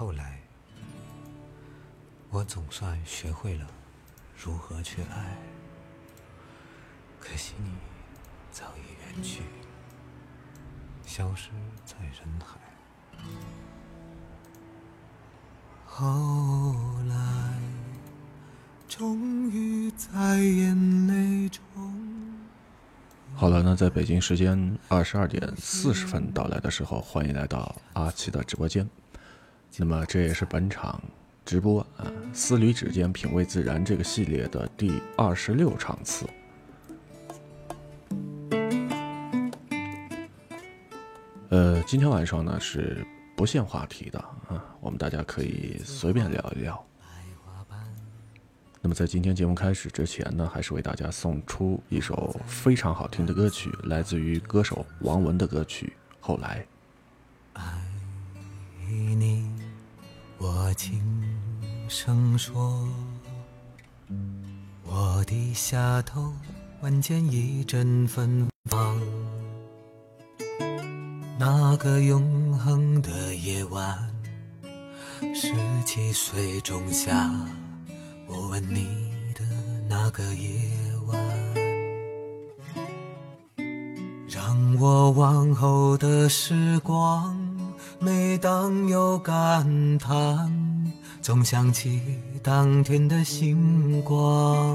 后来，我总算学会了如何去爱，可惜你早已远去，消失在人海。后来，终于在眼泪中。好了，那在北京时间二十二点四十分到来的时候，欢迎来到阿七的直播间。那么这也是本场直播啊“思旅指尖，品味自然”这个系列的第二十六场次。呃，今天晚上呢是不限话题的啊，我们大家可以随便聊一聊。那么在今天节目开始之前呢，还是为大家送出一首非常好听的歌曲，来自于歌手王文的歌曲《后来》。爱你，我轻声说，我低下头，闻见一阵芬芳。那个永恒的夜晚，十七岁仲夏。我吻你的那个夜晚，让我往后的时光，每当有感叹，总想起当天的星光。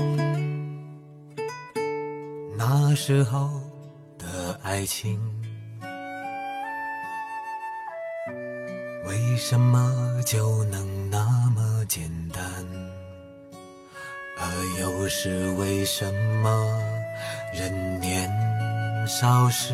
那时候的爱情，为什么就能那么简单？而又是为什么人年少时，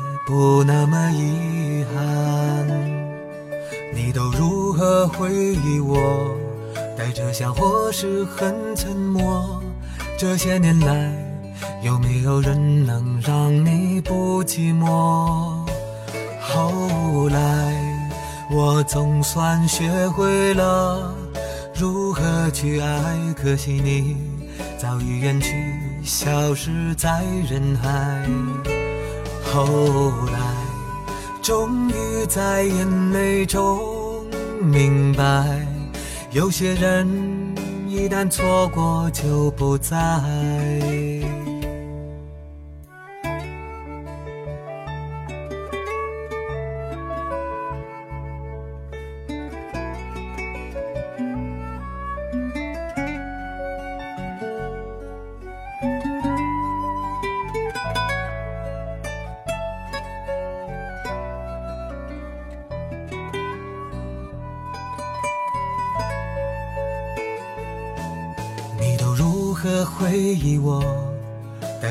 不那么遗憾。你都如何回忆我？带着笑或是很沉默。这些年来，有没有人能让你不寂寞？后来，我总算学会了。如何去爱？可惜你早已远去，消失在人海。后来，终于在眼泪中明白，有些人一旦错过就不再。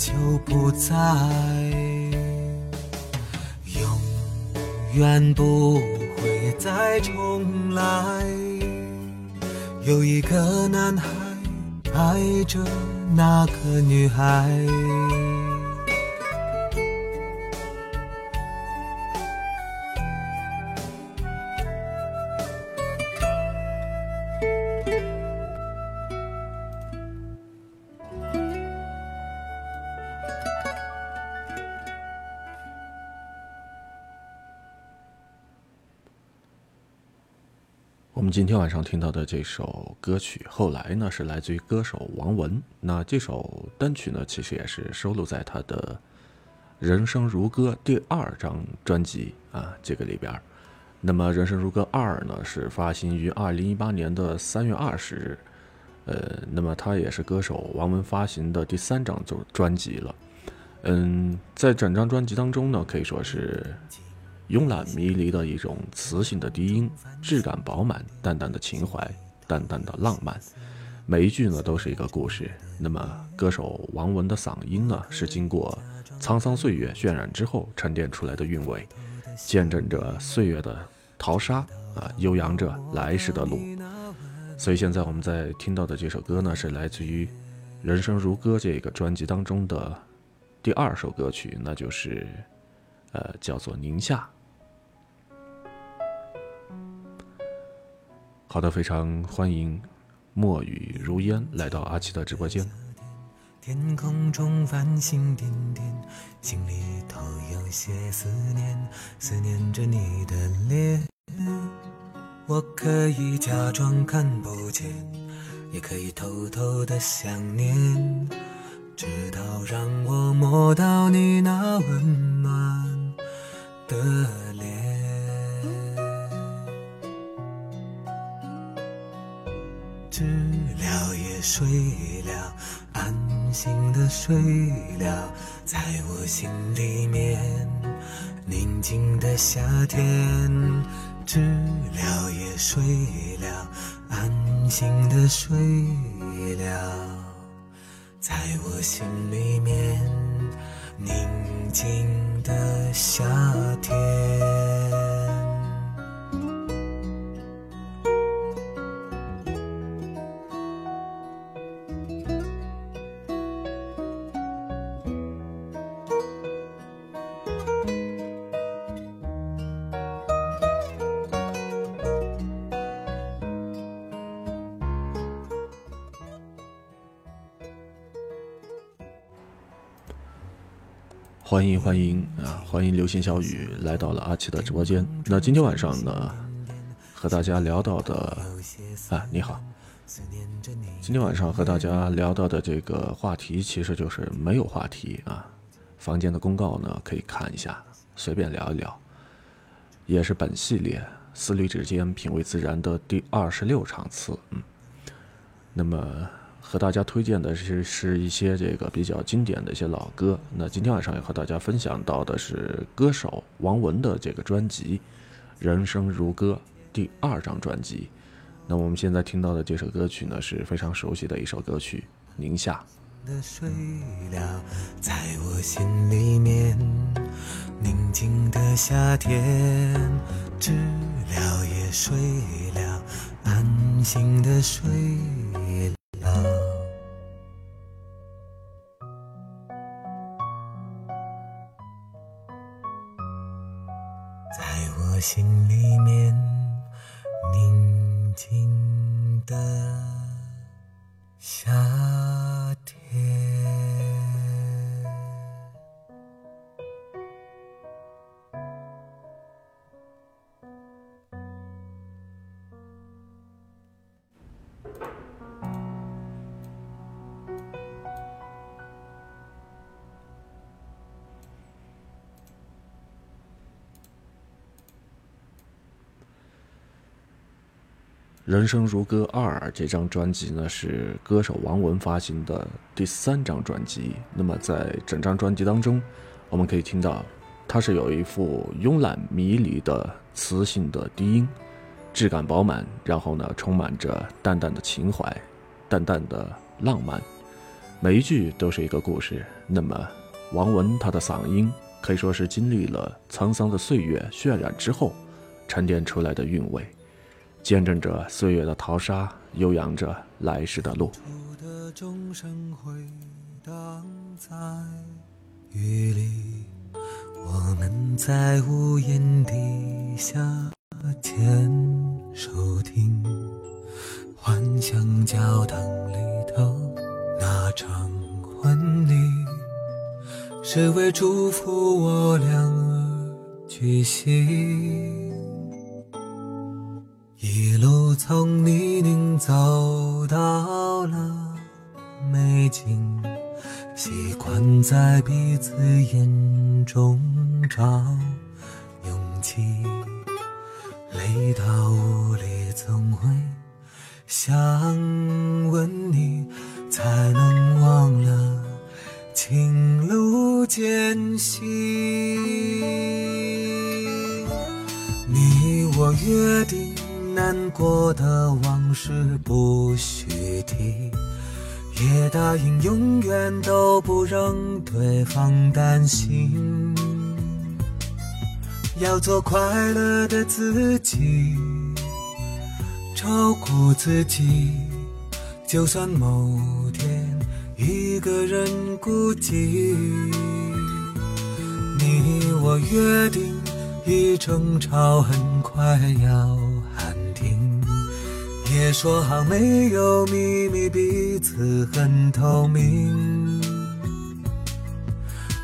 就不再，永远不会再重来。有一个男孩爱着那个女孩。今天晚上听到的这首歌曲，后来呢是来自于歌手王文。那这首单曲呢，其实也是收录在他的《人生如歌》第二张专辑啊这个里边。那么《人生如歌二》呢是发行于二零一八年的三月二十日，呃，那么它也是歌手王文发行的第三张就专辑了。嗯，在整张专辑当中呢，可以说是。慵懒迷离的一种磁性的低音，质感饱满，淡淡的情怀，淡淡的浪漫，每一句呢都是一个故事。那么，歌手王文的嗓音呢，是经过沧桑岁月渲染之后沉淀出来的韵味，见证着岁月的淘沙啊，悠扬着来时的路。所以现在我们在听到的这首歌呢，是来自于《人生如歌》这个专辑当中的第二首歌曲，那就是，呃，叫做《宁夏》。好的，非常欢迎墨雨如烟来到阿奇的直播间。天空中繁星点点，心里头有些思念，思念着你的脸。我可以假装看不见，也可以偷偷的想念，直到让我摸到你那温暖的脸。知了也睡了，安心的睡了，在我心里面，宁静的夏天。知了也睡了，安心的睡了，在我心里面，宁静的夏天。欢迎欢迎啊！欢迎流星小雨来到了阿奇的直播间。那今天晚上呢，和大家聊到的啊，你好。今天晚上和大家聊到的这个话题，其实就是没有话题啊。房间的公告呢，可以看一下，随便聊一聊。也是本系列思虑之间品味自然的第二十六场次，嗯。那么。和大家推荐的是是一些这个比较经典的一些老歌。那今天晚上要和大家分享到的是歌手王文的这个专辑《人生如歌》第二张专辑。那我们现在听到的这首歌曲呢，是非常熟悉的一首歌曲《宁夏》。睡了，在我心里面，宁静的夏天，知了也睡了，安心的睡了。心里面，宁静的夏天。人生如歌二这张专辑呢，是歌手王文发行的第三张专辑。那么在整张专辑当中，我们可以听到，它是有一副慵懒迷离的磁性的低音，质感饱满，然后呢，充满着淡淡的情怀，淡淡的浪漫，每一句都是一个故事。那么，王文他的嗓音可以说是经历了沧桑的岁月渲染之后，沉淀出来的韵味。见证着岁月的淘沙，悠扬着来时的路。雨里，我们在屋檐底下牵手听，幻想教堂里头那场婚礼，是为祝福我俩而举行。一路。从泥泞走到了美景，习惯在彼此眼中找勇气。累到无力，总会想问你，才能忘了情路艰辛。你我约定，难过的往事不许提，也答应永远都不让对方担心。要做快乐的自己，照顾自己，就算某天一个人孤寂。你我约定，一争吵很快要，也说好没有秘密，彼此很透明。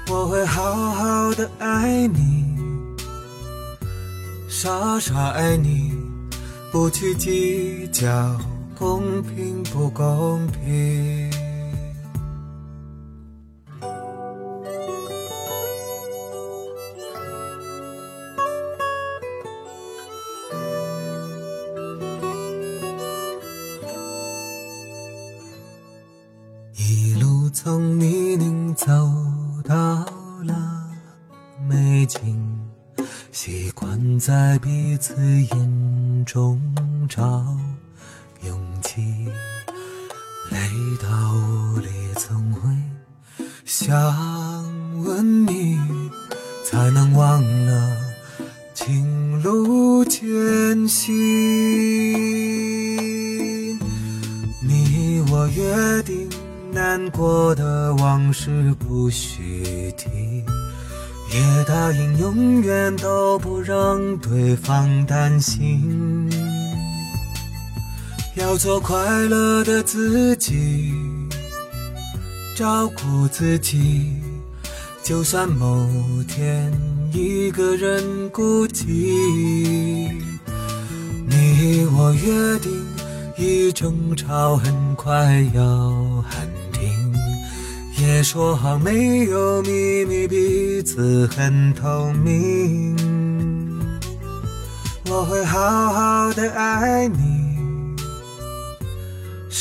我会好好的爱你。傻傻爱你，不去计较公平不公平。在彼做快乐的自己，照顾自己，就算某天一个人孤寂。你我约定，一争吵很快要喊停。也说好没有秘密，彼此很透明。我会好好的爱你，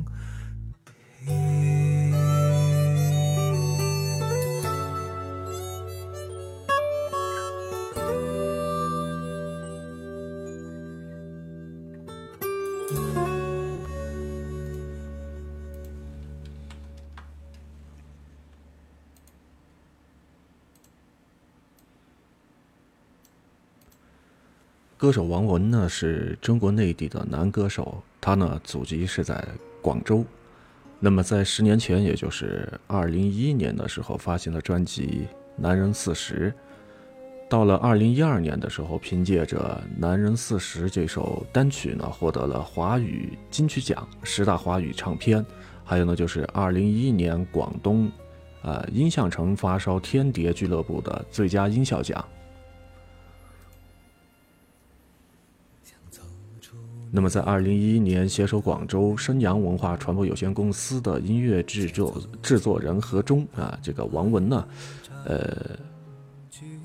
平？歌手王文呢是中国内地的男歌手，他呢祖籍是在广州。那么在十年前，也就是二零一一年的时候，发行了专辑《男人四十》。到了二零一二年的时候，凭借着《男人四十》这首单曲呢，获得了华语金曲奖十大华语唱片，还有呢就是二零一一年广东，呃音像城发烧天碟俱乐部的最佳音效奖。那么，在二零一一年，携手广州申阳文化传播有限公司的音乐制作制作人何中啊，这个王文呢，呃，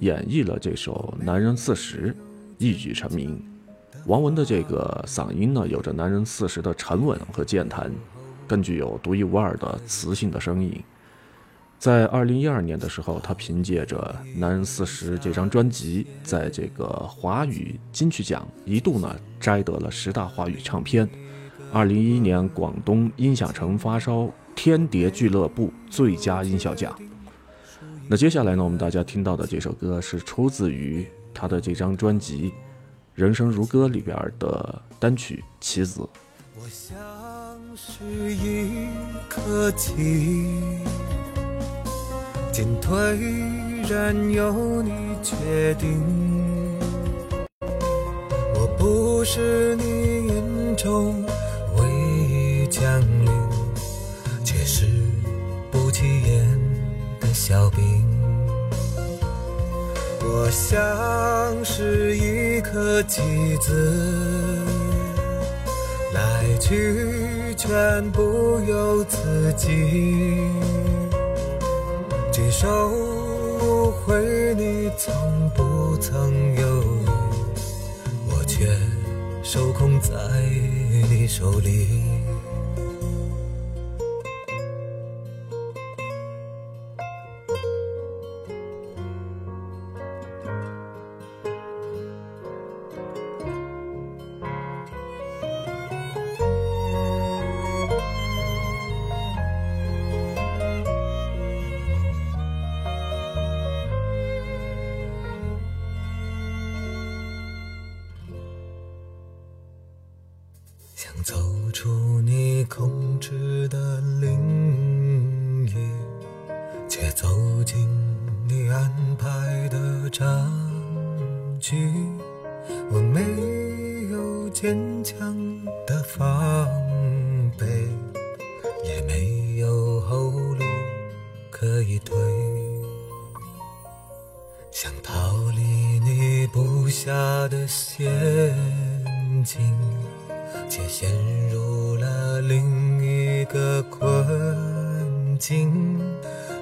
演绎了这首《男人四十》，一举成名。王文的这个嗓音呢，有着《男人四十》的沉稳和健谈，更具有独一无二的磁性的声音。在二零一二年的时候，他凭借着《男人四十》这张专辑，在这个华语金曲奖一度呢摘得了十大华语唱片。二零一一年广东音响城发烧天碟俱乐部最佳音效奖。那接下来呢，我们大家听到的这首歌是出自于他的这张专辑《人生如歌》里边的单曲《棋子》。我像是一颗棋。进退任由你决定。我不是你眼中唯一将领，却是不起眼的小兵。我像是一颗棋子，来去全不由自己。收回你从不曾犹豫，我却受控在你手里。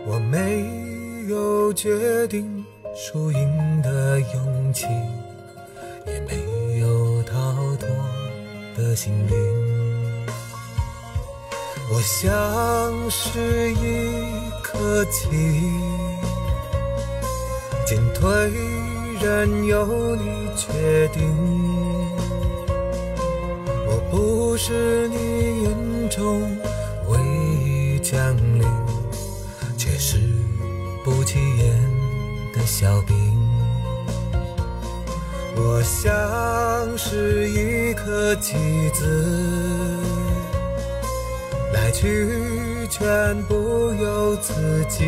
我没有决定输赢的勇气，也没有逃脱的心灵。我像是一颗棋，进退任由你决定。我不是你眼中小兵。我像是一颗棋子，来去全不由自己。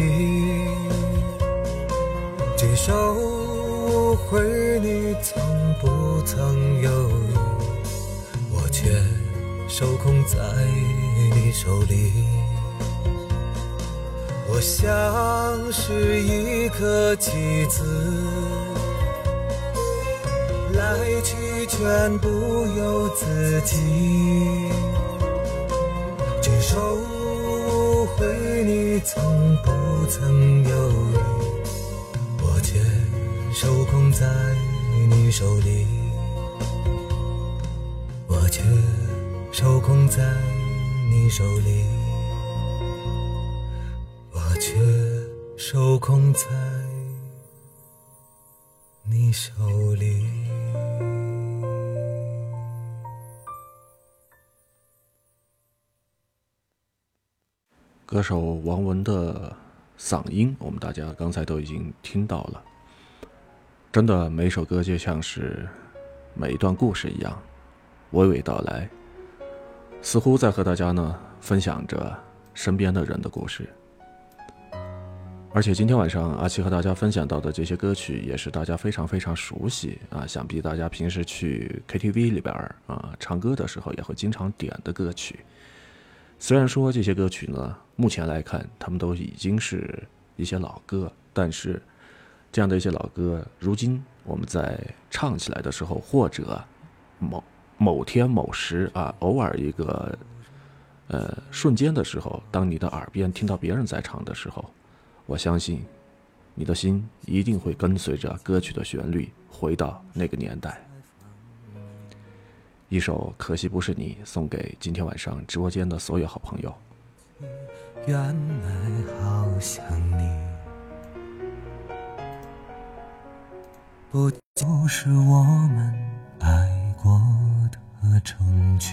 举手无回你，从不曾犹豫。我却受控在你手里，我像是一颗棋子，来去全不由自己。举手回你，从不曾犹豫，我却受控在你手里。我却受控在你手里，受控在你手里。歌手王文的嗓音，我们大家刚才都已经听到了。真的，每首歌就像是每一段故事一样。娓娓道来，似乎在和大家呢分享着身边的人的故事。而且今天晚上阿七和大家分享到的这些歌曲，也是大家非常非常熟悉啊，想必大家平时去 KTV 里边啊唱歌的时候也会经常点的歌曲。虽然说这些歌曲呢，目前来看他们都已经是一些老歌，但是这样的一些老歌，如今我们在唱起来的时候，或者某。某天某时啊，偶尔一个，呃，瞬间的时候，当你的耳边听到别人在唱的时候，我相信，你的心一定会跟随着歌曲的旋律回到那个年代。一首《可惜不是你》送给今天晚上直播间的所有好朋友。原来好想你，不就是我们爱过。的证据，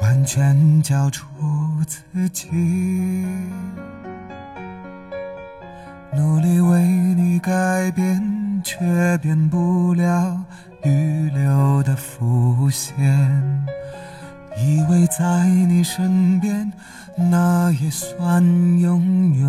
完全交出自己。努力为你改变，却变不了预留的伏线。以为在你身边，那也算永远。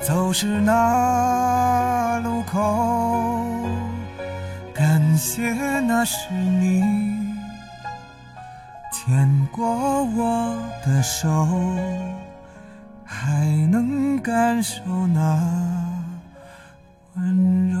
走失那路口。感谢那是你牵过我的手，还能感受那温柔。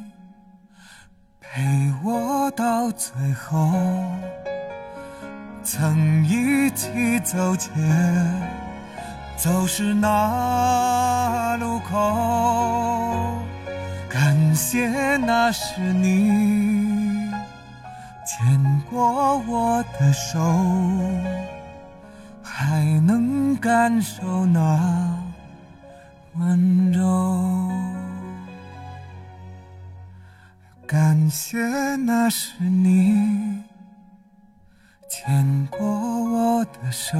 陪我到最后，曾一起走街，走失那路口，感谢那是你。牵过我的手，还能感受那温柔。感谢那是你牵过我的手，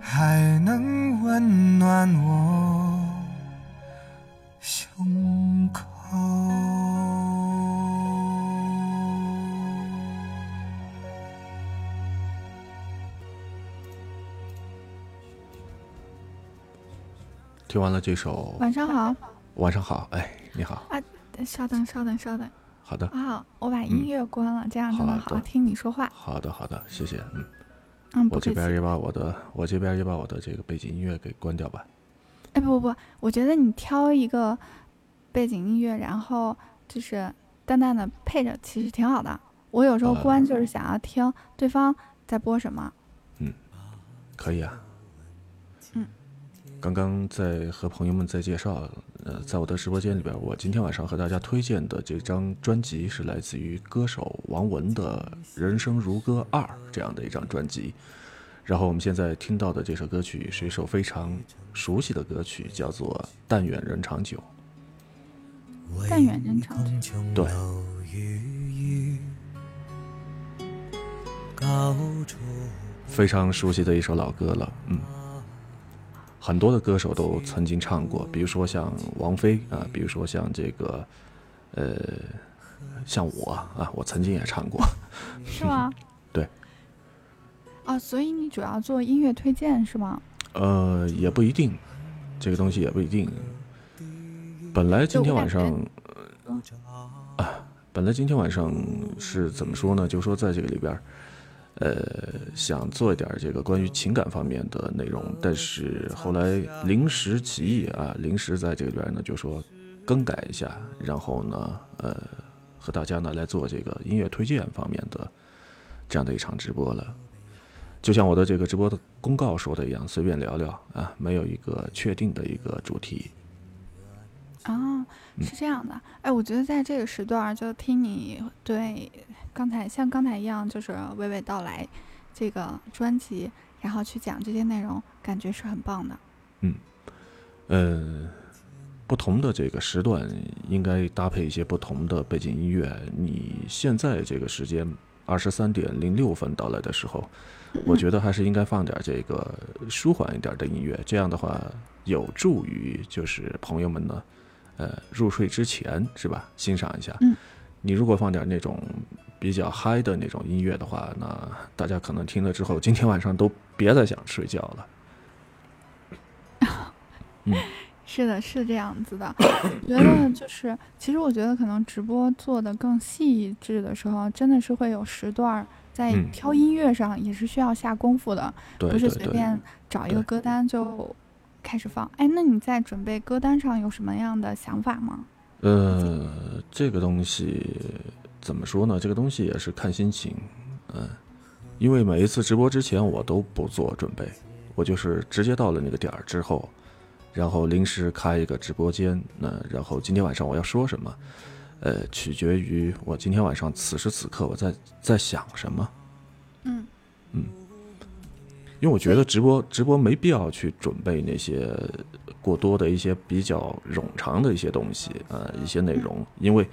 还能温暖我胸口。听完了这首，晚上好，晚上好，哎，你好啊，稍等，稍等，稍等，好的，啊，我把音乐关了，这样才能好好听你说话。好的，好的，谢谢，嗯，嗯，我这边也把我的，我这边也把我的这个背景音乐给关掉吧。哎，不不不，我觉得你挑一个背景音乐，然后就是淡淡的配着，其实挺好的。我有时候关就是想要听对方在播什么。嗯，可以啊。嗯刚刚在和朋友们在介绍，呃，在我的直播间里边，我今天晚上和大家推荐的这张专辑是来自于歌手王文的《人生如歌二》这样的一张专辑。然后我们现在听到的这首歌曲是一首非常熟悉的歌曲，叫做《但愿人长久》。但愿人长久。对。非常熟悉的一首老歌了，嗯，很多的歌手都曾经唱过，比如说像王菲啊，比如说像这个，呃，像我啊，我曾经也唱过，是吗？对。啊，所以你主要做音乐推荐是吗？呃，也不一定，这个东西也不一定。本来今天晚上，啊，本来今天晚上是怎么说呢？就说在这个里边。呃，想做一点这个关于情感方面的内容，但是后来临时起意啊，临时在这边呢就说更改一下，然后呢，呃，和大家呢来做这个音乐推荐方面的这样的一场直播了。就像我的这个直播的公告说的一样，随便聊聊啊，没有一个确定的一个主题。哦，是这样的，哎，我觉得在这个时段就听你对。刚才像刚才一样，就是娓娓道来这个专辑，然后去讲这些内容，感觉是很棒的。嗯，呃，不同的这个时段应该搭配一些不同的背景音乐。你现在这个时间二十三点零六分到来的时候，我觉得还是应该放点这个舒缓一点的音乐，这样的话有助于就是朋友们呢，呃，入睡之前是吧，欣赏一下。嗯，你如果放点那种。比较嗨的那种音乐的话，那大家可能听了之后，今天晚上都别再想睡觉了。嗯，是的，是这样子的。觉得就是，其实我觉得可能直播做的更细致的时候，真的是会有时段在挑音乐上也是需要下功夫的，不是随便找一个歌单就开始放。哎，那你在准备歌单上有什么样的想法吗？呃，这个东西。怎么说呢？这个东西也是看心情，嗯，因为每一次直播之前我都不做准备，我就是直接到了那个点儿之后，然后临时开一个直播间，那然后今天晚上我要说什么，呃，取决于我今天晚上此时此刻我在在想什么，嗯嗯，因为我觉得直播直播没必要去准备那些过多的一些比较冗长的一些东西，呃，一些内容，因为。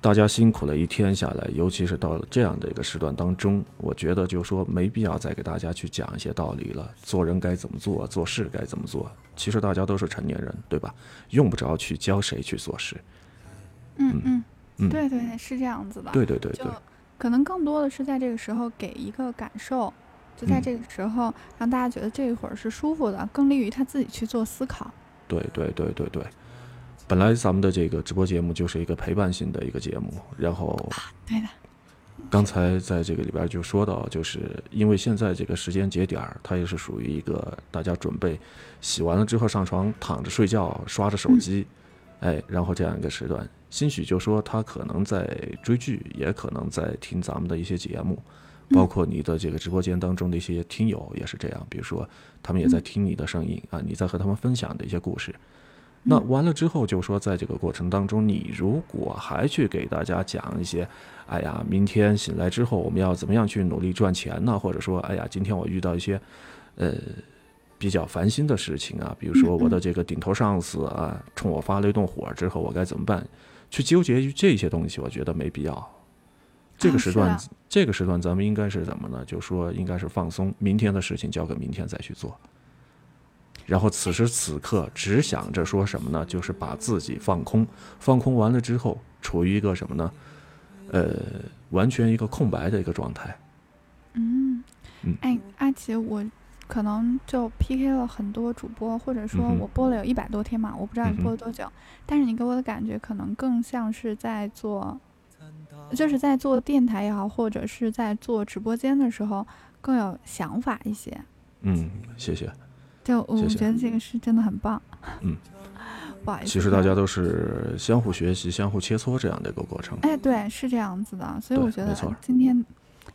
大家辛苦了一天下来，尤其是到了这样的一个时段当中，我觉得就说没必要再给大家去讲一些道理了。做人该怎么做，做事该怎么做，其实大家都是成年人，对吧？用不着去教谁去做事。嗯嗯嗯，对对对，是这样子的。对对对对，可能更多的是在这个时候给一个感受，就在这个时候让大家觉得这一会儿是舒服的，更利于他自己去做思考。对对对对对。本来咱们的这个直播节目就是一个陪伴性的一个节目，然后，对的。刚才在这个里边就说到，就是因为现在这个时间节点儿，它也是属于一个大家准备洗完了之后上床躺着睡觉，刷着手机，哎，然后这样一个时段，兴许就说他可能在追剧，也可能在听咱们的一些节目，包括你的这个直播间当中的一些听友也是这样，比如说他们也在听你的声音啊，你在和他们分享的一些故事。那完了之后，就说在这个过程当中，你如果还去给大家讲一些，哎呀，明天醒来之后我们要怎么样去努力赚钱呢？或者说，哎呀，今天我遇到一些，呃，比较烦心的事情啊，比如说我的这个顶头上司啊，冲我发了一顿火之后，我该怎么办？去纠结于这些东西，我觉得没必要。这个时段，这个时段咱们应该是怎么呢？就说应该是放松，明天的事情交给明天再去做。然后此时此刻只想着说什么呢？就是把自己放空，放空完了之后，处于一个什么呢？呃，完全一个空白的一个状态。嗯，哎，阿奇，我可能就 PK 了很多主播，或者说我播了有一百多天嘛，我不知道你播了多久，但是你给我的感觉可能更像是在做，就是在做电台也好，或者是在做直播间的时候更有想法一些。嗯，谢谢。就我觉得这个是真的很棒，嗯，不好意思。其实大家都是相互学习、相互切磋这样的一个过程。哎，对，是这样子的，所以我觉得今天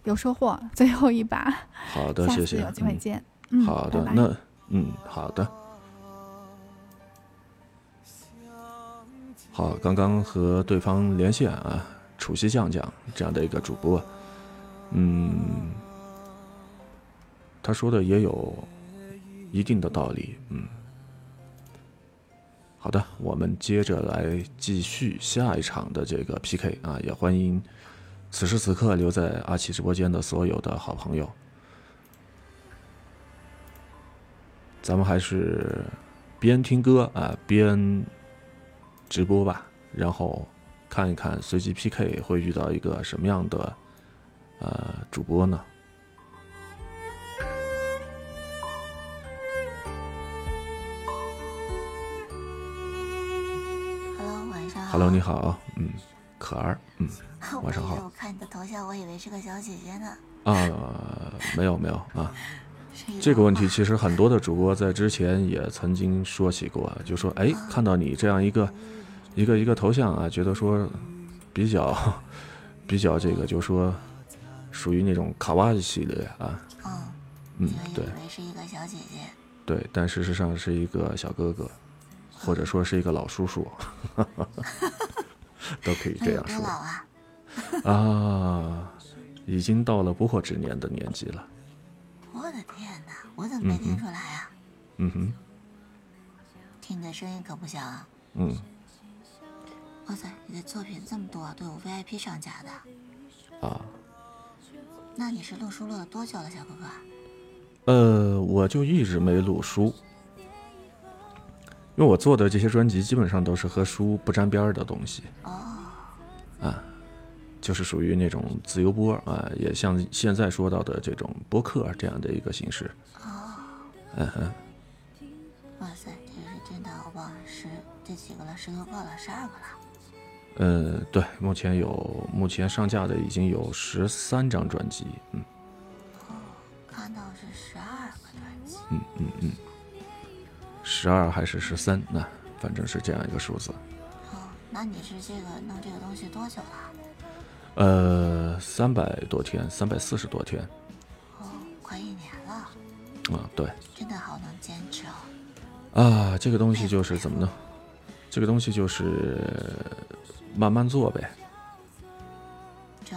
有收获，最后一把。好的，谢谢。有机会见。嗯，好的，那嗯，好的。好，刚刚和对方连线啊，楚西酱酱这样的一个主播，嗯，他说的也有。一定的道理，嗯，好的，我们接着来继续下一场的这个 PK 啊，也欢迎此时此刻留在阿奇直播间的所有的好朋友，咱们还是边听歌啊边直播吧，然后看一看随机 PK 会遇到一个什么样的呃主播呢？Hello，晚上好。Hello，你好，嗯，可儿，嗯，晚上好我看你的头像，我以为是个小姐姐呢。啊，没有没有啊，这个问题其实很多的主播在之前也曾经说起过，就说哎，看到你这样一个一个一个头像啊，觉得说比较 比较这个，就说属于那种卡哇伊系列啊，嗯，嗯就，以对为是一个小姐姐。对，但事实上是一个小哥哥，或者说是一个老叔叔，都可以这样说老啊？啊，已经到了不惑之年的年纪了，我的天哪，我怎么没听出来啊？嗯哼，听你的声音可不小啊。嗯。哇塞，你的作品这么多，都有 VIP 上架的。啊，那你是录书录了多久了，小哥哥？呃，我就一直没录书，因为我做的这些专辑基本上都是和书不沾边儿的东西，哦，啊就是属于那种自由播啊，也像现在说到的这种播客这样的一个形式。哦嗯哼，哇塞，这是真的，我忘了十这几个了，十多个了，十二个了。呃，对，目前有目前上架的已经有十三张专辑，嗯哦看到是十二个专辑。嗯嗯嗯，十二还是十三？那反正是这样一个数字。哦，那你是这个弄这个东西多久了？呃，三百多天，三百四十多天哦，快一年了，啊，对。真的好能坚持哦。啊，这个东西就是怎么呢？这个东西就是慢慢做呗，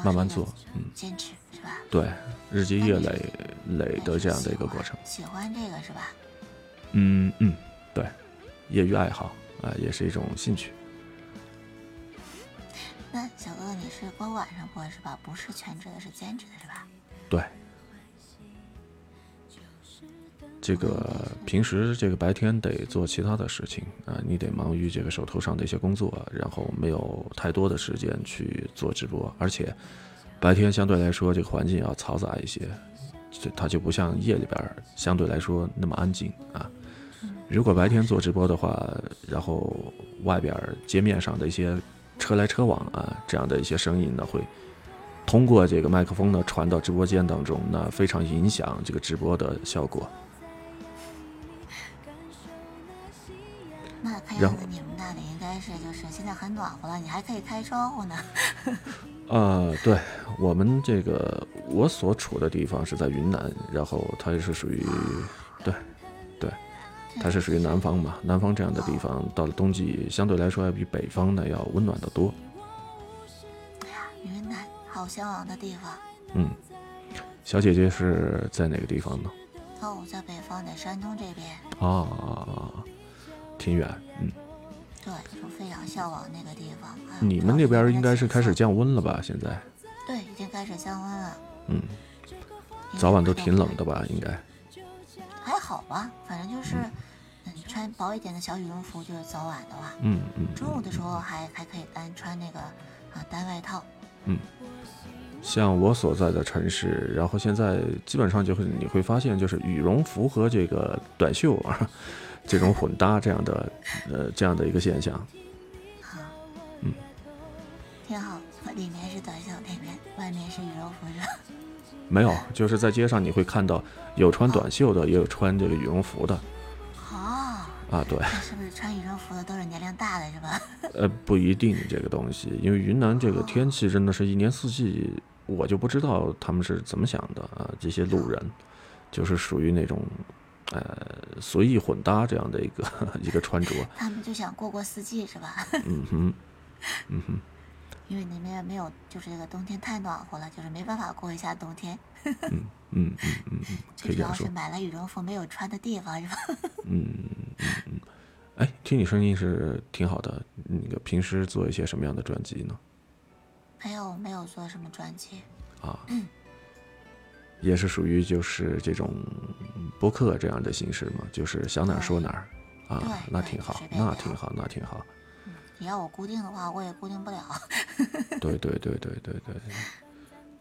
慢慢做，嗯，坚持是吧？对，日积月累累的这样的一个过程。喜欢这个是吧？嗯嗯，对，业余爱好啊、也是一种兴趣。那小哥哥你是光晚上播是吧？不是全职的，是兼职的是吧？对，这个平时这个白天得做其他的事情啊、你得忙于这个手头上的一些工作，然后没有太多的时间去做直播，而且白天相对来说这个环境要嘈杂一些，这它就不像夜里边相对来说那么安静啊。如果白天做直播的话，然后外边街面上的一些车来车往啊，这样的一些声音呢，会通过这个麦克风呢传到直播间当中，那非常影响这个直播的效果。那看样子你们那里应该是就是现在很暖和了，你还可以开窗户呢。呃，对我们这个我所处的地方是在云南，然后它也是属于，对，对，它是属于南方嘛。南方这样的地方，到了冬季相对来说要比北方呢要温暖得多。云南好向往的地方。嗯，小姐姐是在哪个地方呢？哦，我在北方，在山东这边。啊，挺远。嗯，对，就非常向往那个地方。哎你们那边应该是开始降。温了吧？现在，对，已经开始降温了。嗯，早晚都挺冷的吧？应该。还好吧，反正就是，嗯，穿薄一点的小羽绒服，就是早晚的话。嗯嗯。中午的时候还还可以单穿那个啊单外套。嗯像我所在的城市，然后现在基本上就会你会发现，就是羽绒服和这个短袖啊，这种混搭这样的呃这样的一个现象。好，嗯，挺好。里面是短袖，里面外面是羽绒服是吧？没有，就是在街上你会看到有穿短袖的，也有穿这个羽绒服的哦，啊。对，是不是穿羽绒服的都是年龄大的是吧？呃，不一定这个东西，因为云南这个天气真的是一年四季，我就不知道他们是怎么想的啊。这些路人就是属于那种呃随意混搭这样的一个 一个穿着。他们就想过过四季是吧？嗯哼，嗯哼。因为那边没有，就是这个冬天太暖和了，就是没办法过一下冬天。嗯嗯嗯嗯嗯，最主要是。买了羽绒服没有穿的地方是吧？嗯嗯嗯，哎，听你声音是挺好的。那个平时做一些什么样的专辑呢？没有没有做什么专辑，啊，也是属于就是这种播客这样的形式嘛，就是想哪儿说哪儿啊那挺好那挺好，那挺好。你要我固定的话，我也固定不了。对对对对对对，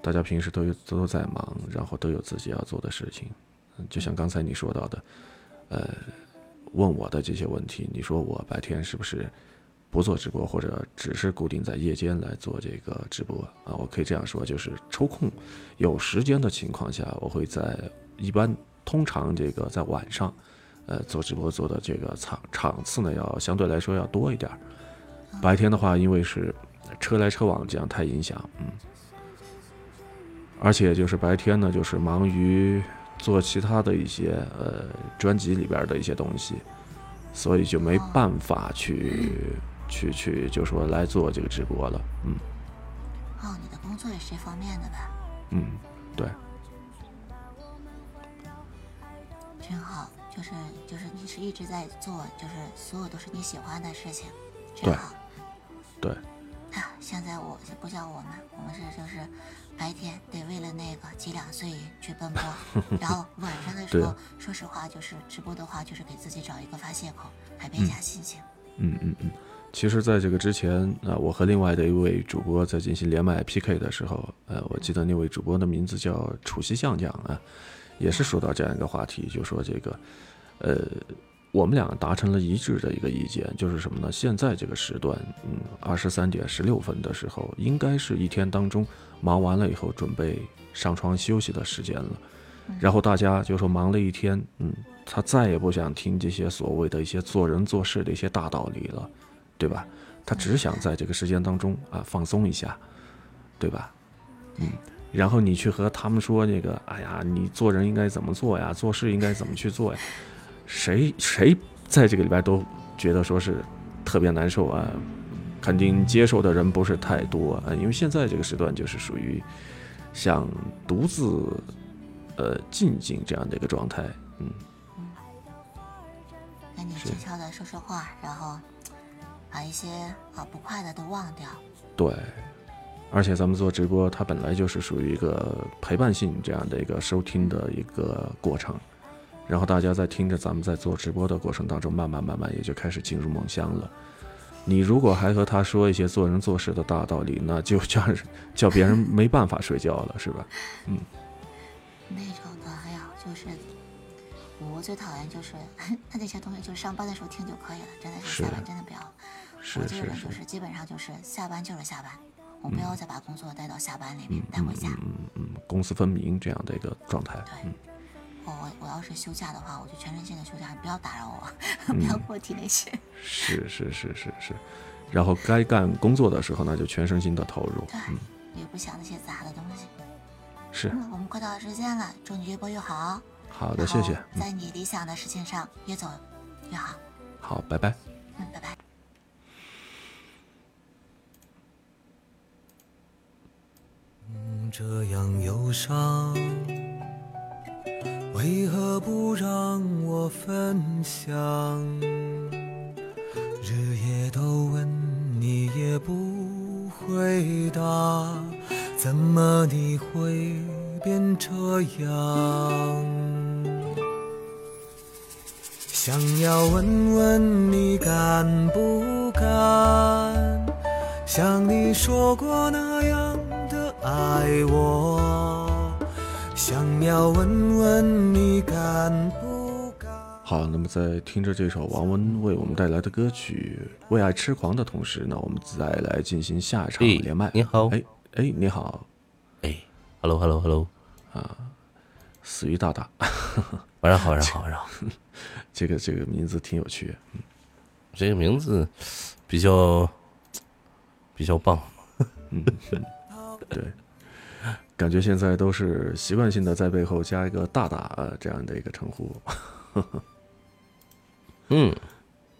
大家平时都有都在忙，然后都有自己要做的事情。嗯就像刚才你说到的，呃，问我的这些问题，你说我白天是不是不做直播，或者只是固定在夜间来做这个直播啊？我可以这样说，就是抽空有时间的情况下，我会在一般通常这个在晚上，呃，做直播做的这个场场次呢，要相对来说要多一点儿。白天的话，因为是车来车往，这样太影响，嗯。而且就是白天呢，就是忙于做其他的一些呃专辑里边的一些东西，所以就没办法去去去，就说来做这个直播了，嗯哦，你的工作也是这方面的吧？嗯，对，真好，就是就是你是一直在做，就是所有都是你喜欢的事情，真对好。对，啊，现在我不像我们，我们是就是白天得为了那个几两碎银去奔波，然后晚上的时候，说实话就是直播的话，就是给自己找一个发泄口，改变一下心情。嗯嗯嗯。其实，在这个之前啊、我和另外的一位主播在进行连麦 PK 的时候，呃，我记得那位主播的名字叫楚西向将啊，也是说到这样一个话题，就说这个，呃，我们俩达成了一致的一个意见，就是什么呢？现在这个时段，嗯，二十三点十六分的时候，应该是一天当中忙完了以后准备上床休息的时间了。然后大家就说忙了一天，嗯，他再也不想听这些所谓的一些做人做事的一些大道理了，对吧？他只想在这个时间当中啊放松一下，对吧？嗯，然后你去和他们说那个，哎呀，你做人应该怎么做呀？做事应该怎么去做呀？谁谁在这个里边都觉得说是特别难受啊，肯定接受的人不是太多啊，因为现在这个时段就是属于想独自呃静静这样的一个状态，嗯，跟你悄悄的说说话，然后把一些啊不快的都忘掉。对。而且咱们做直播，它本来就是属于一个陪伴性这样的一个收听的一个过程，然后大家在听着咱们在做直播的过程当中，慢慢慢慢也就开始进入梦乡了。你如果还和他说一些做人做事的大道理，那就 叫人叫别人没办法睡觉了，是吧？嗯那种的，哎呀，就是我最讨厌就是 那这些东西，就是上班的时候听就可以了，真的是是下班真的不要我这个，人就是是基本上就是下班就是下班，我不要再把工作带到下班里面带回家。嗯嗯，公私分明这样的一个状态，嗯，我我我要是休假的话，我就全身心的休假，你不要打扰我，不要给我提那些。是是是是是。然后该干工作的时候呢，就全身心的投入，对嗯，，也不想那些杂的东西。是嗯，我们快到时间了，祝你越播越好。好的，谢谢，嗯，在你理想的事情上越走越好。好，拜拜。嗯，拜拜。这样忧伤，为何不让我分享？日夜都问你也不回答，怎么你会变这样？想要问问你敢不敢，像你说过那样的爱我。想要问问你敢不敢？好，那么在听着这首王文为我们带来的歌曲《为爱痴狂》的同时呢，我们再来进行下一场哎连麦。你好哎哎，你好，哎，hello hello hello，啊死鱼大大，晚上好，晚上好，晚上好。这个这个名字挺有趣。这个名字比较比较棒，对，感觉现在都是习惯性的在背后加一个大大呃这样的一个称呼，嗯，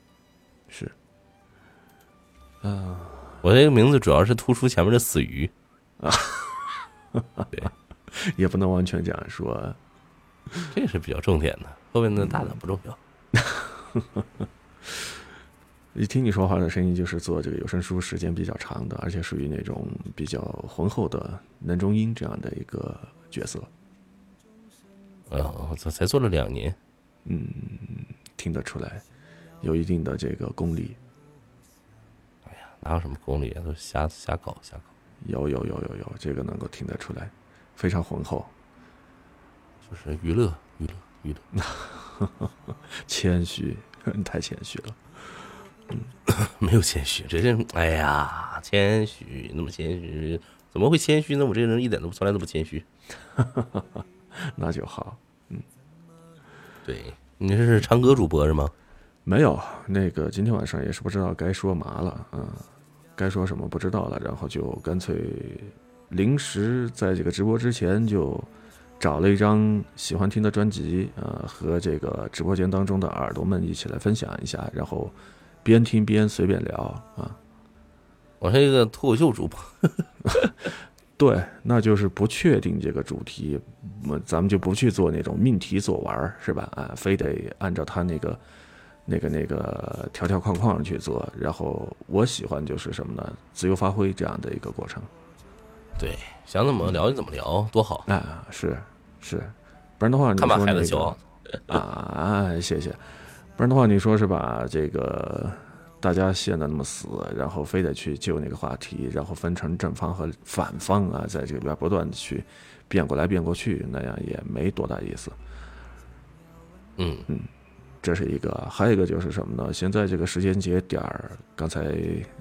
是。啊。我这个名字主要是突出前面的死鱼。啊，对，也不能完全这样说。这是比较重点的，后面的大的不重要。一听你说话的声音，就是做这个有声书时间比较长的，而且属于那种比较浑厚的男中音这样的一个角色。啊，我才才做了两年，嗯，听得出来，有一定的这个功力。哎呀哪有什么功力啊，都瞎瞎搞瞎搞。有有有有有，这个能够听得出来，非常浑厚。就是娱乐娱乐娱乐，谦虚，你太谦虚了。没有谦虚，这人哎呀，谦虚那么谦虚，怎么会谦虚呢？我这个人一点都从来都不谦虚。那就好。嗯对，你这是唱歌主播是吗？没有，那个今天晚上也是不知道该说嘛了，嗯，该说什么不知道了，然后就干脆临时在这个直播之前就找了一张喜欢听的专辑，呃，和这个直播间当中的耳朵们一起来分享一下，然后边听边随便聊啊。我是一个脱口秀主播，对，那就是不确定这个主题，我咱们就不去做那种命题做玩儿，是吧？啊，非得按照他那个、那个、那个条条框框去做。然后我喜欢就是什么呢？自由发挥这样的一个过程。对，想怎么聊就怎么聊，多好。啊，是是，不然的话你说看把孩子那教个 啊，谢谢。不然的话，你说是把这个大家陷得那么死，然后非得去就那个话题，然后分成正方和反方啊，在这里边不断的去变过来变过去，那样也没多大意思。嗯这是一个，还有一个就是什么呢？现在这个时间节点儿，刚才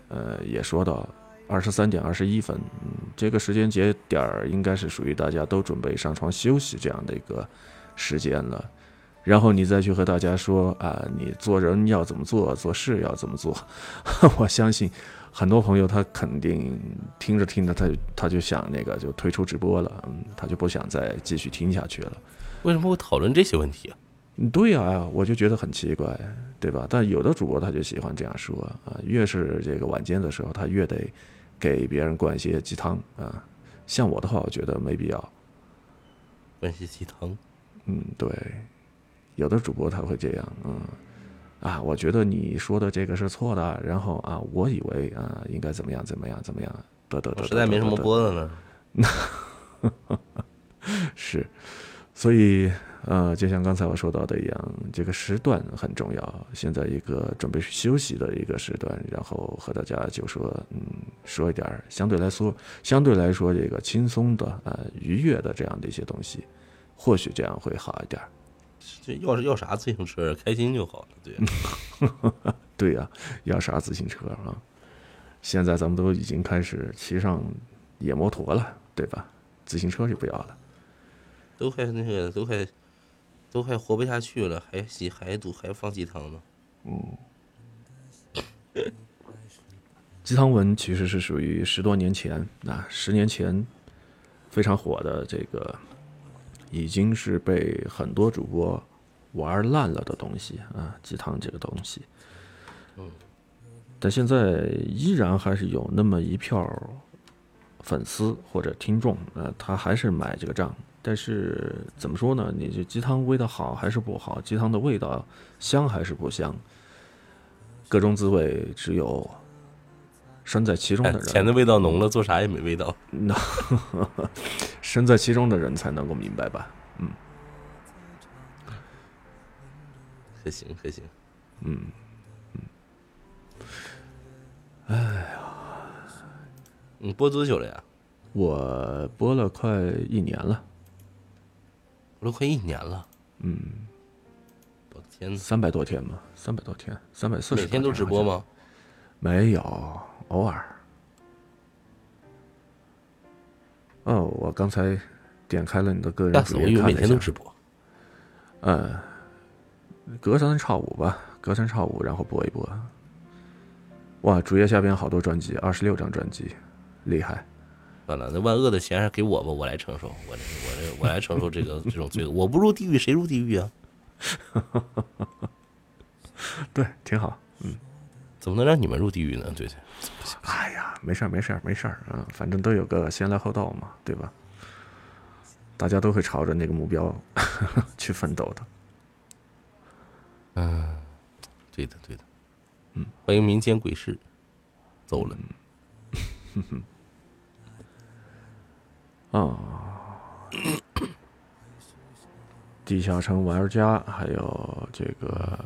呃也说到，二十三点二十一分，嗯，这个时间节点儿应该是属于大家都准备上床休息这样的一个时间了。然后你再去和大家说啊，你做人要怎么做，做事要怎么做，我相信很多朋友他肯定听着听着他他就想那个就退出直播了，嗯，他就不想再继续听下去了。为什么会讨论这些问题对呀、我就觉得很奇怪，对吧？但有的主播他就喜欢这样说啊，越是这个晚间的时候，他越得给别人灌一些鸡汤啊。像我的话，我觉得没必要。灌些鸡汤，嗯，对，有的主播他会这样，嗯，啊，我觉得你说的这个是错的，然后啊，我以为啊应该怎么样怎么样怎么样，得得得，我实在没什么播的呢。是，所以呃，就像刚才我说到的一样，这个时段很重要。现在一个准备休息的一个时段，然后和大家就说，嗯，说一点相对来说，相对来说这个轻松的、呃愉悦的这样的一些东西，或许这样会好一点。这要是要啥自行车，开心就好了。对，对呀、要啥自行车啊？现在咱们都已经开始骑上野摩托了，对吧？自行车就不要了。都快那个都快都快活不下去了，还洗还赌还放鸡汤呢。鸡汤文其实是属于十多年前啊，十年前非常火的这个，已经是被很多主播玩烂了的东西啊，鸡汤这个东西。但现在依然还是有那么一票粉丝或者听众，呃，他还是买这个账。但是怎么说呢？你这鸡汤味道好还是不好？鸡汤的味道香还是不香？各种滋味只有身在其中的人，哎钱的味道浓了，做啥也没味道。那身在其中的人才能够明白吧？嗯还行还行，嗯嗯。哎呀你播多久了呀？我播了快一年了，我都快一年了。嗯，我的天！三百多天吧，三百多天，三百四十。每天都直播？吗？没有，偶尔。哦，我刚才点开了你的个人主页看了一下，天都直播。嗯，隔三差五吧，隔三差五，然后播一播。哇，主页下边好多专辑，二十六张专辑，厉害。算了，那万恶的钱还是给我吧，我来承受，我这我这我来承受这个这种罪恶。我不入地狱，谁入地狱啊？对，挺好。嗯怎么能让你们入地狱呢？对对，哎呀，没事儿，没事儿，没事儿啊，反正都有个先来后到嘛，对吧？大家都会朝着那个目标 去奋斗的。嗯对的对的。嗯，欢迎民间鬼市，走了。啊，地下城玩家，还有这个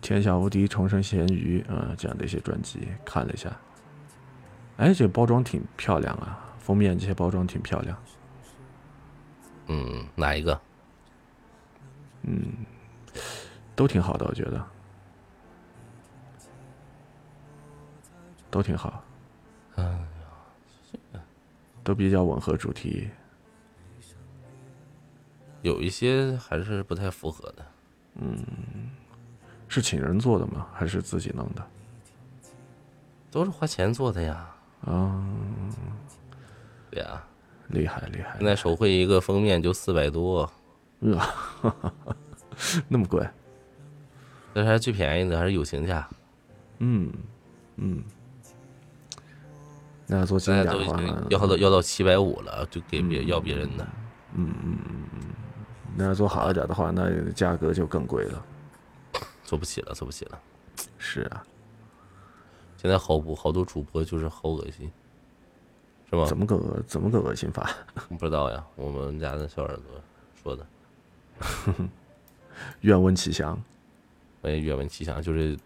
天下无敌重生咸鱼啊，这样的一些专辑看了一下。哎，这包装挺漂亮啊，封面这些包装挺漂亮。嗯，哪一个？嗯，都挺好的，我觉得，都挺好。都比较吻合主题。有一些还是不太符合的。嗯，是请人做的吗？还是自己弄的？都是花钱做的呀。啊，对呀，厉害厉害！现在手绘一个封面就四百多，呃，那么贵？这还是最便宜的，还是友情价。嗯嗯，那要做精现在都已点的话经，要到要到七百五了，就给别要别人的。嗯嗯嗯嗯，那要做好一点的话，那价格就更贵了。做不起了，做不起了。是啊，现在好不好多主播就是好恶心，是吧？怎么个恶怎么个恶心法？不知道呀？我们家的小耳朵说的。愿闻其详。愿闻其详，就是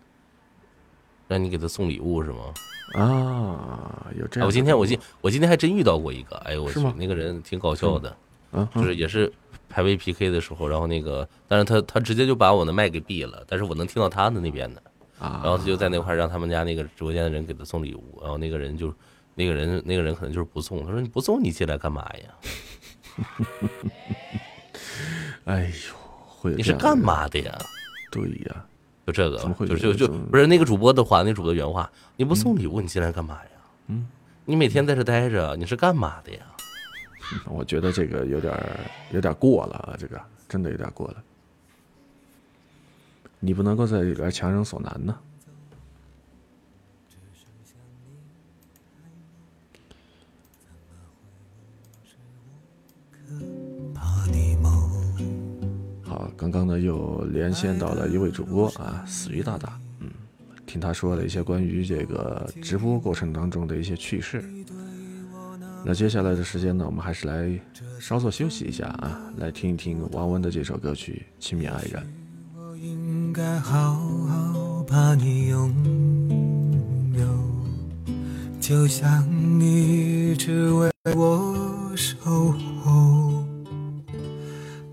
让你给他送礼物是吗？啊，有这样我今天我今我今天还真遇到过一个，哎呦我去，那个人挺搞笑的，嗯，就是也是排位 PK 的时候，然后那个，但是他他直接就把我的麦给闭了，但是我能听到他的那边的，啊，然后他就在那块让他们家那个直播间的人给他送礼物，然后那个人就那个人那个人可能就是不送，他说你不送你进来干嘛呀？哎呦，会你是干？嘛的呀？对呀，就这个就就就不是那个主播的话，那主播的原话，你不送礼物你进来干嘛呀？嗯，你每天在这待着，你是干嘛的呀？我觉得这个有点儿有点儿过了啊，这个真的有点过了。你不能够在里边强人所难呢。怕刚刚呢又连线到了一位主播啊，死鱼大大，嗯，听他说了一些关于这个直播过程当中的一些趣事。那接下来的时间呢，我们还是来稍作休息一下啊，来听一听王文的这首歌曲《亲密爱人》。我应该好好把你拥有，就像你一直为我守候，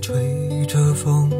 吹着风，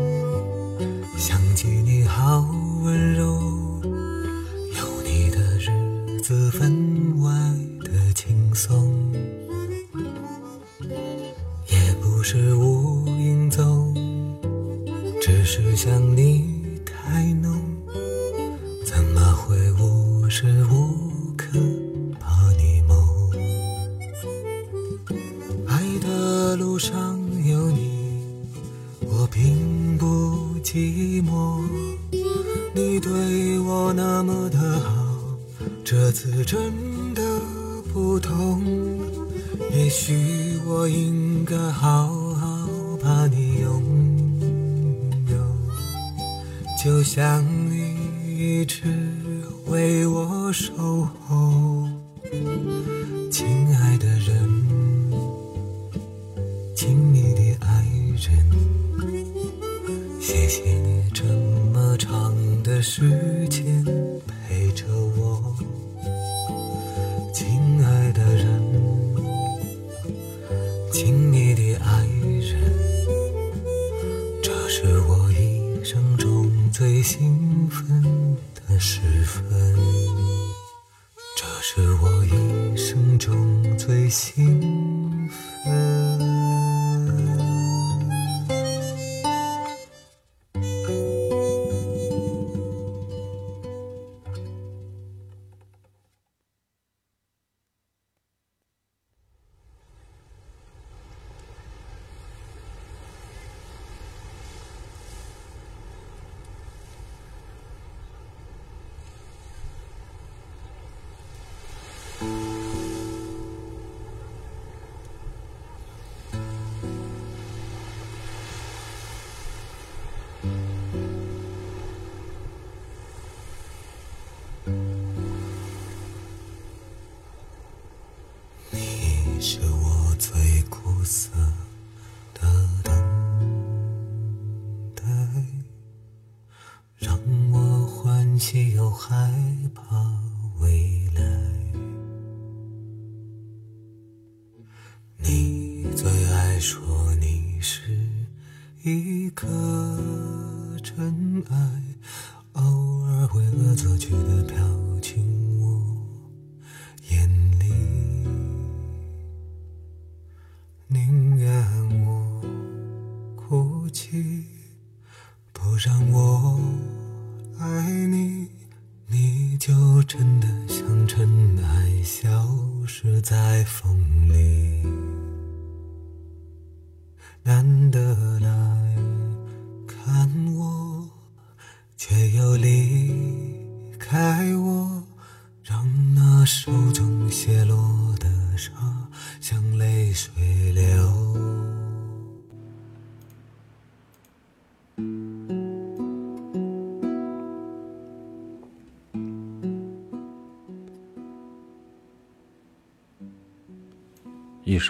欢喜又害怕。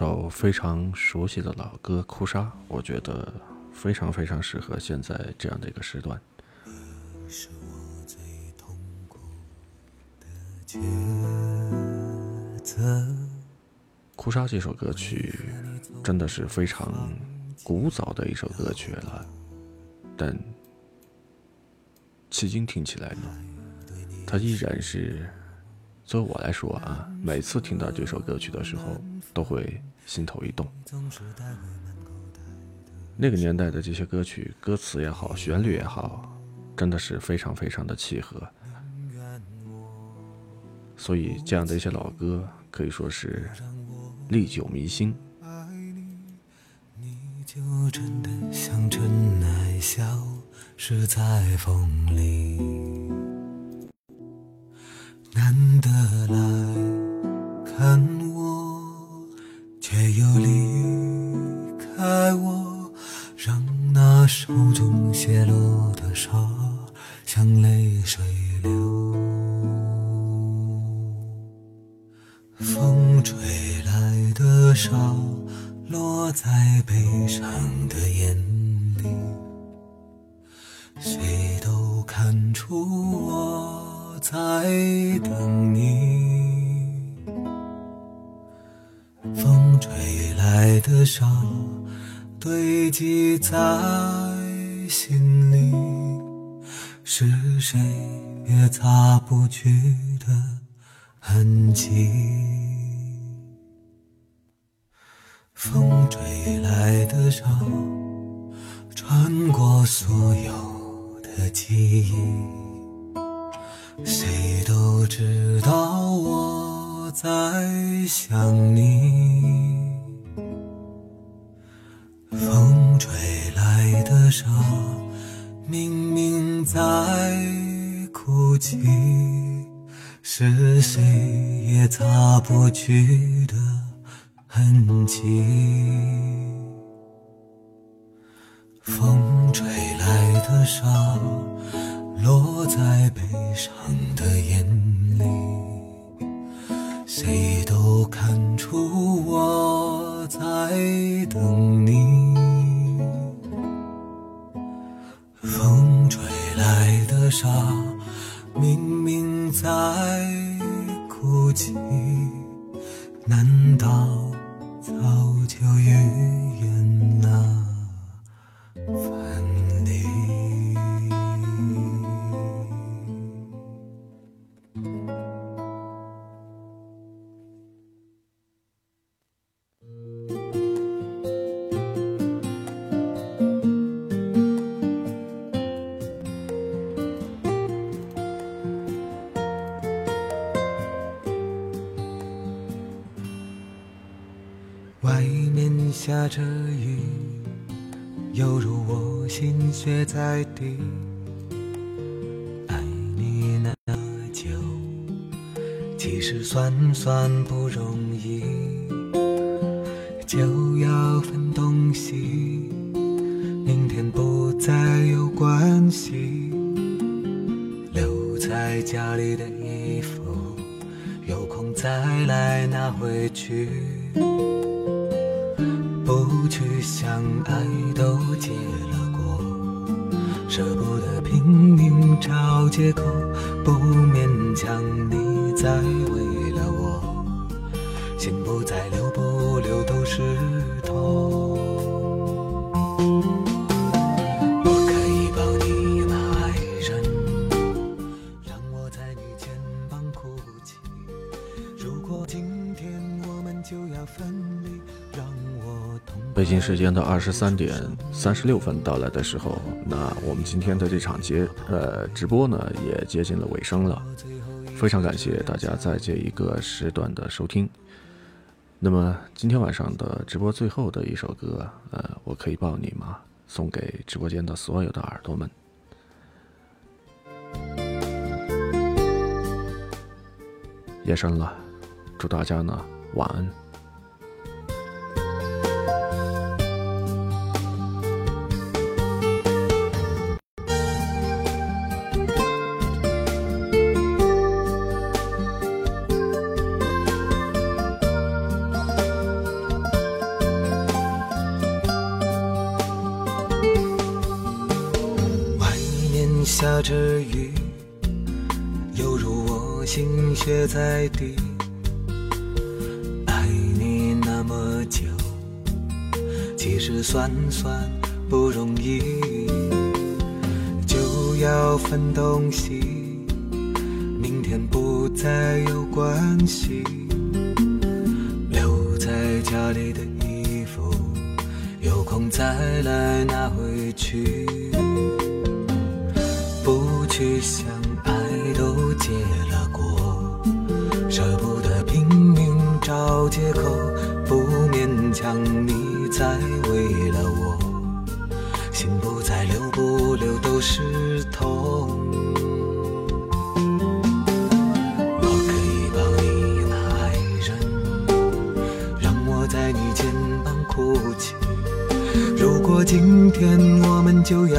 首非常熟悉的老歌《哭砂》，我觉得非常非常适合现在这样的一个时段。《哭砂》这首歌曲真的是非常古早的一首歌曲了，但迄今听起来呢，它依然是，作为我来说啊，每次听到这首歌曲的时候，都会心头一动。那个年代的这些歌曲，歌词也好，旋律也好，真的是非常非常的契合。所以这样的一些老歌可以说是历久弥新。就真的像尘埃，消失在风里。难得来看我，却又离开我，让那手中泻落的沙像泪水流。风吹来的沙，落在悲伤的眼里，谁都看出我在等你。风吹来的沙，堆积在心里，是谁也擦不去的痕迹。风吹来的沙，穿过所有的记忆，谁都知道我在想你。风吹来的沙，明明在哭泣，是谁也擦不去的痕迹。风吹来的沙，落在悲伤的眼里，谁都看出我在等你。风吹来的沙，明明在哭泣，难道早就预爱你那么久，其实算算不容易京时间的二十三点三十六分到来的时候，那我们今天的这场节呃直播呢也接近了尾声了，非常感谢大家在这一个时段的收听。那么今天晚上的直播最后的一首歌，呃，我可以抱你吗？送给直播间的所有的耳朵们。夜深了，祝大家呢晚安。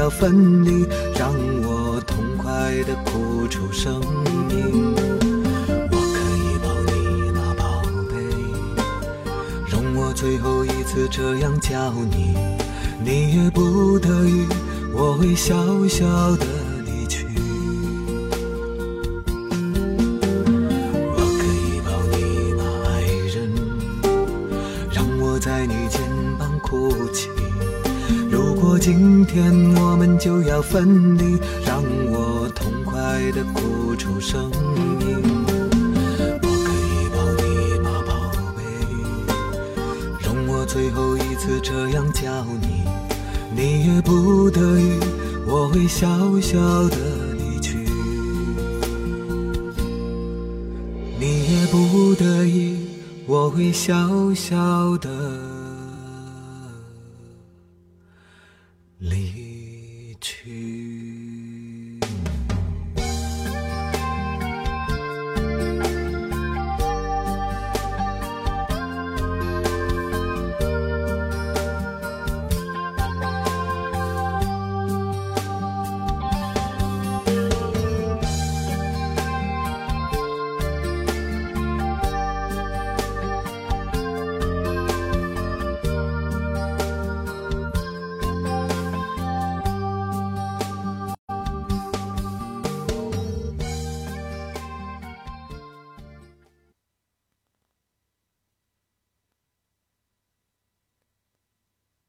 要分离，让我痛快的哭出声音。我可以抱你吗，宝贝？容我最后一次这样叫你，你也不得已，我会笑笑的分离，让我痛快的哭出声